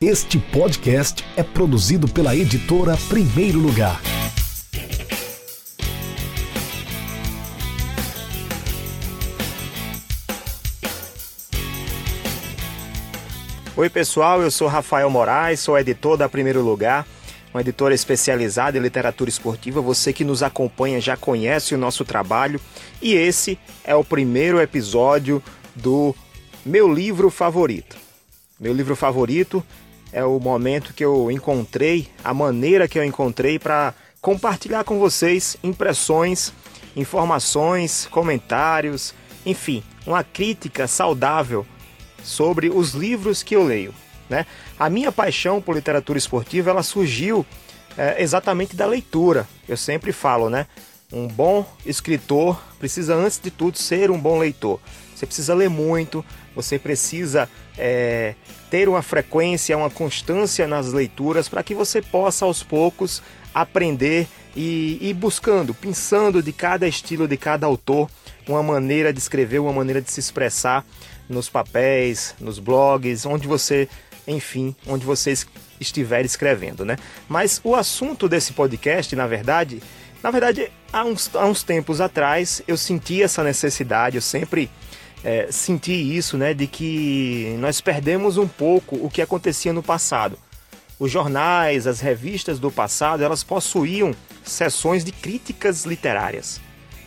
Este podcast é produzido pela editora Primeiro Lugar. Oi, pessoal, eu sou Rafael Moraes, sou editor da Primeiro Lugar, uma editora especializada em literatura esportiva. Você que nos acompanha já conhece o nosso trabalho e esse é o primeiro episódio do meu livro favorito. Meu livro favorito é o momento que eu encontrei, a maneira que eu encontrei para compartilhar com vocês impressões, informações, comentários, enfim, uma crítica saudável sobre os livros que eu leio. Né? A minha paixão por literatura esportiva ela surgiu é, exatamente da leitura. Eu sempre falo, né? Um bom escritor precisa, antes de tudo, ser um bom leitor. Você precisa ler muito, você precisa é, ter uma frequência, uma constância nas leituras para que você possa aos poucos aprender e ir buscando, pensando de cada estilo, de cada autor, uma maneira de escrever, uma maneira de se expressar nos papéis, nos blogs, onde você, enfim, onde você estiver escrevendo, né? Mas o assunto desse podcast, na verdade, na verdade, há uns, há uns tempos atrás eu senti essa necessidade, eu sempre é, senti isso, né, de que nós perdemos um pouco o que acontecia no passado. Os jornais, as revistas do passado, elas possuíam sessões de críticas literárias.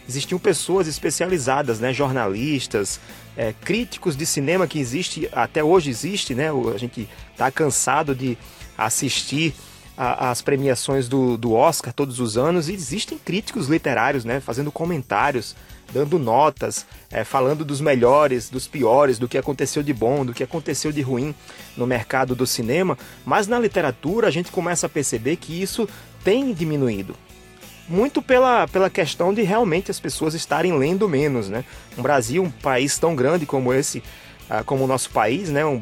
Existiam pessoas especializadas, né, jornalistas, é, críticos de cinema que existe até hoje existe, né? A gente está cansado de assistir as premiações do, do Oscar todos os anos e existem críticos literários, né, fazendo comentários, dando notas, é, falando dos melhores, dos piores, do que aconteceu de bom, do que aconteceu de ruim no mercado do cinema. Mas na literatura a gente começa a perceber que isso tem diminuído. Muito pela, pela questão de realmente as pessoas estarem lendo menos, né? Um Brasil, um país tão grande como esse, ah, como o nosso país, né? Um,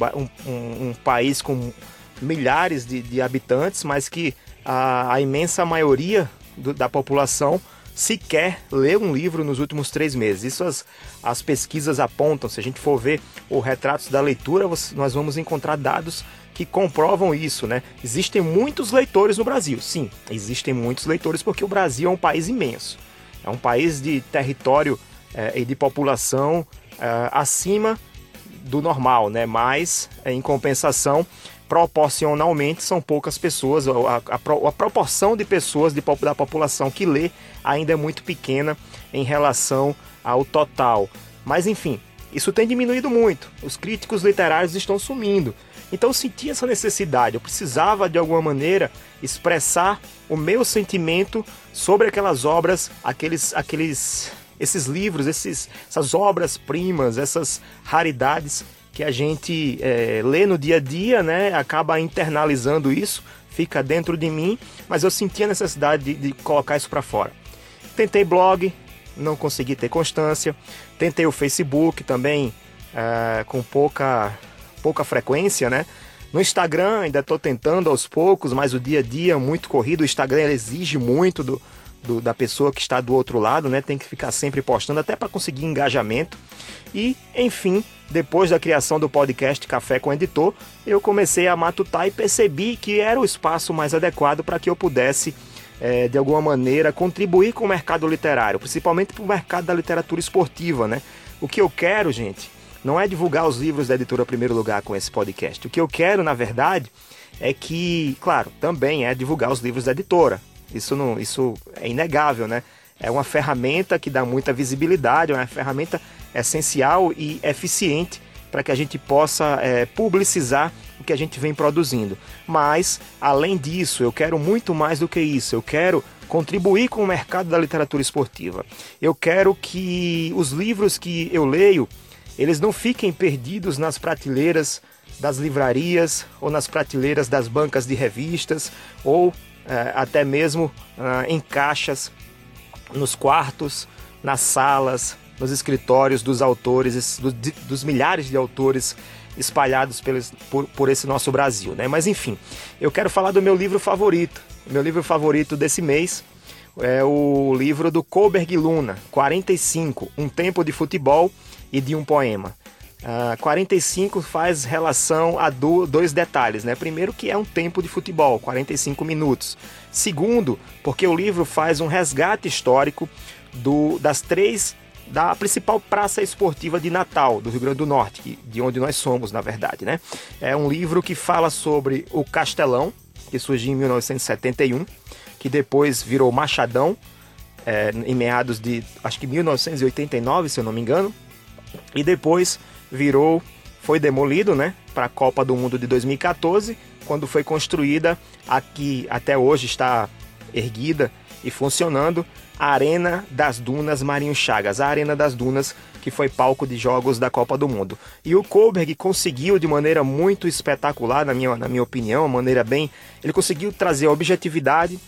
um, um país com milhares de, de habitantes, mas que a, a imensa maioria do, da população sequer lê um livro nos últimos três meses. Isso as, as pesquisas apontam. Se a gente for ver o retratos da leitura, nós vamos encontrar dados que comprovam isso, né? Existem muitos leitores no Brasil. Sim, existem muitos leitores porque o Brasil é um país imenso. É um país de território é, e de população é, acima do normal, né? Mas, em compensação, proporcionalmente são poucas pessoas, a, a, a proporção de pessoas de, da população que lê ainda é muito pequena em relação ao total. Mas enfim, isso tem diminuído muito. Os críticos literários estão sumindo. Então eu senti essa necessidade, eu precisava de alguma maneira expressar o meu sentimento sobre aquelas obras, aqueles, aqueles, esses livros, esses, essas obras primas, essas raridades que a gente é, lê no dia a dia, né? Acaba internalizando isso, fica dentro de mim, mas eu senti a necessidade de, de colocar isso para fora. Tentei blog, não consegui ter constância. Tentei o Facebook também é, com pouca, pouca frequência, né? No Instagram ainda estou tentando aos poucos, mas o dia a dia é muito corrido. O Instagram exige muito do, do, da pessoa que está do outro lado, né? Tem que ficar sempre postando até para conseguir engajamento. E, enfim, depois da criação do podcast Café com Editor, eu comecei a matutar e percebi que era o espaço mais adequado para que eu pudesse, é, de alguma maneira, contribuir com o mercado literário, principalmente para o mercado da literatura esportiva, né? O que eu quero, gente, não é divulgar os livros da editora Primeiro Lugar com esse podcast. O que eu quero, na verdade, é que, claro, também é divulgar os livros da editora. Isso, não, isso é inegável, né? É uma ferramenta que dá muita visibilidade, é uma ferramenta essencial e eficiente para que a gente possa é, publicizar o que a gente vem produzindo. Mas, além disso, eu quero muito mais do que isso. Eu quero contribuir com o mercado da literatura esportiva. Eu quero que os livros que eu leio, eles não fiquem perdidos nas prateleiras das livrarias ou nas prateleiras das bancas de revistas ou até mesmo ah, em caixas nos quartos, nas salas, nos escritórios dos autores, dos milhares de autores espalhados pelos, por, por, esse nosso Brasil, né? Mas enfim, eu quero falar do meu livro favorito. Meu livro favorito desse mês é o livro do Koberg Luna, 45, Um Tempo de Futebol e de um Poema. Uh, 45 faz relação a do, dois detalhes, né? Primeiro que é um tempo de futebol, 45 minutos. Segundo, porque o livro faz um resgate histórico do, das três da principal praça esportiva de Natal, do Rio Grande do Norte, de onde nós somos, na verdade, né? É um livro que fala sobre o Castelão, que surgiu em 1971, que depois virou Machadão, é, em meados de, acho que 1989, se eu não me engano, e depois virou, foi demolido, né, para a Copa do Mundo de 2014, quando foi construída aqui até hoje está erguida e funcionando a Arena das Dunas Marinho Chagas, a Arena das Dunas que foi palco de jogos da Copa do Mundo. E o Kohlberg conseguiu de maneira muito espetacular, na minha, na minha opinião, maneira bem, ele conseguiu trazer objetividade,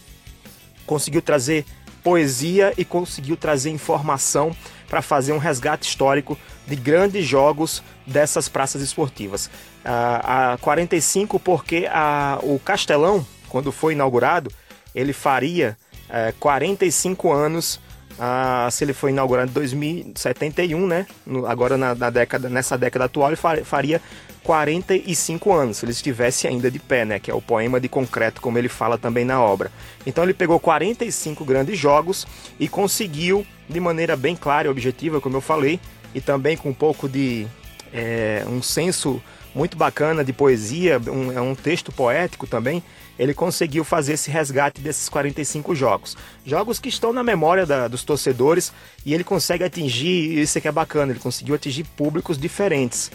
conseguiu trazer poesia e conseguiu trazer informação para fazer um resgate histórico de grandes jogos dessas praças esportivas. A, a 45 porque a, o Castelão, quando foi inaugurado, ele faria é, 45 anos ah, se ele foi inaugurado em 2071, né? No, agora na, na, década, nessa década atual ele faria 45 anos, se ele estivesse ainda de pé, né? Que é o poema de concreto, como ele fala também na obra. Então ele pegou 45 grandes jogos e conseguiu, de maneira bem clara e objetiva, como eu falei, e também com um pouco de é, um senso muito bacana de poesia, um, é um texto poético também, ele conseguiu fazer esse resgate desses 45 jogos. Jogos que estão na memória da, dos torcedores e ele consegue atingir, isso é que é bacana, ele conseguiu atingir públicos diferentes.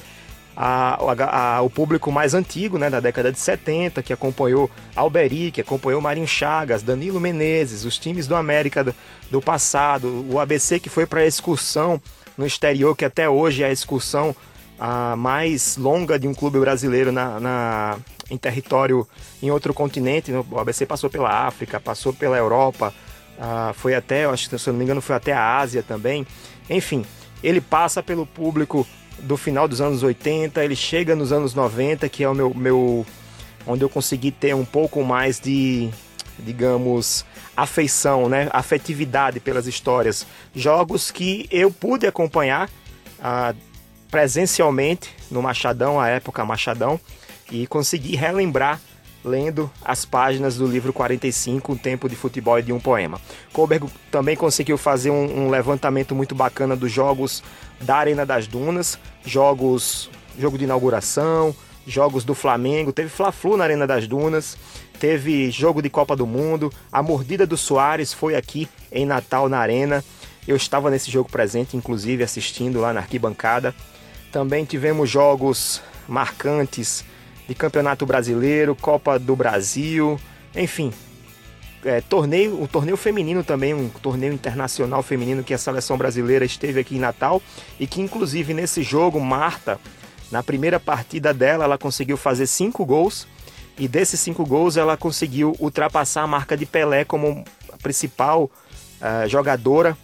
A, a, a, o público mais antigo, né, da década de 70, que acompanhou Alberi, que acompanhou Marinho Chagas, Danilo Menezes, os times do América do, do passado, o ABC que foi para a excursão no exterior, que até hoje é a excursão a mais longa de um clube brasileiro na, na, em território em outro continente. O ABC passou pela África, passou pela Europa, uh, foi até, acho que se eu não me engano, foi até a Ásia também. Enfim, ele passa pelo público do final dos anos 80, ele chega nos anos 90, que é o meu, meu onde eu consegui ter um pouco mais de, digamos, afeição, né, afetividade pelas histórias. Jogos que eu pude acompanhar uh, presencialmente no Machadão, a época Machadão, e consegui relembrar lendo as páginas do livro 45, Um Tempo de Futebol e de um Poema. Kohlberg também conseguiu fazer um, um, levantamento muito bacana dos jogos da Arena das Dunas, jogos, jogo de inauguração, jogos do Flamengo, teve Fla-Flu na Arena das Dunas, teve jogo de Copa do Mundo, a mordida do Soares foi aqui em Natal na Arena. Eu estava nesse jogo presente, inclusive assistindo lá na arquibancada. Também tivemos jogos marcantes de Campeonato Brasileiro, Copa do Brasil, enfim. É, torneio, o torneio feminino também, um torneio internacional feminino que a seleção brasileira esteve aqui em Natal e que inclusive nesse jogo Marta, na primeira partida dela, ela conseguiu fazer cinco gols e desses cinco gols ela conseguiu ultrapassar a marca de Pelé como a principal uh, jogadora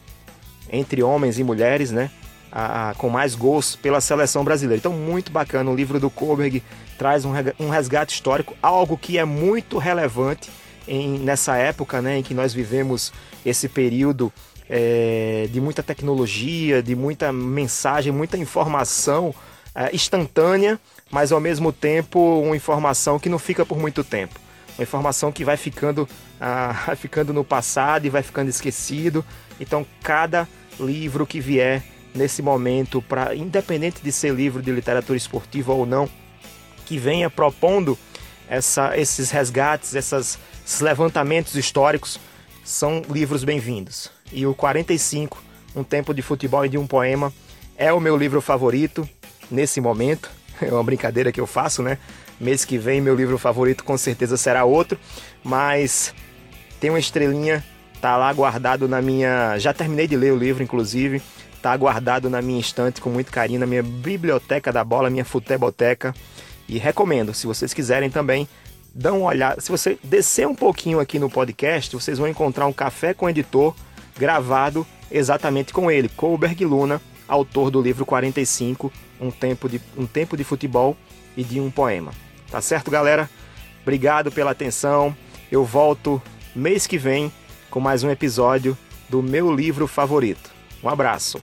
entre homens e mulheres, né? A, a, com mais gols pela seleção brasileira. Então, muito bacana. O livro do Koberg traz um, resgate histórico, algo que é muito relevante em, nessa época né, em que nós vivemos esse período é, de muita tecnologia, de muita mensagem, muita informação é, instantânea, mas ao mesmo tempo uma informação que não fica por muito tempo. Uma informação que vai ficando, ah, ficando no passado e vai ficando esquecido. Então, cada livro que vier nesse momento, para independente de ser livro de literatura esportiva ou não, que venha propondo essa, esses resgates, essas, esses levantamentos históricos, são livros bem-vindos. E o 45, Um Tempo de Futebol e de um Poema, é o meu livro favorito nesse momento. É uma brincadeira que eu faço, né? Mês que vem, meu livro favorito com certeza será outro, mas tem uma estrelinha, tá lá guardado na minha. Já terminei de ler o livro, inclusive Tá guardado na minha estante com muito carinho, na minha biblioteca da bola, minha futeboteca. E recomendo, se vocês quiserem também, dão uma olhada. Se você descer um pouquinho aqui no podcast, vocês vão encontrar um café com editor gravado exatamente com ele, Colberg Luna, autor do livro 45, um tempo de um tempo de futebol e de um poema. Tá certo, galera? Obrigado pela atenção. Eu volto mês que vem com mais um episódio do meu livro favorito. Um abraço.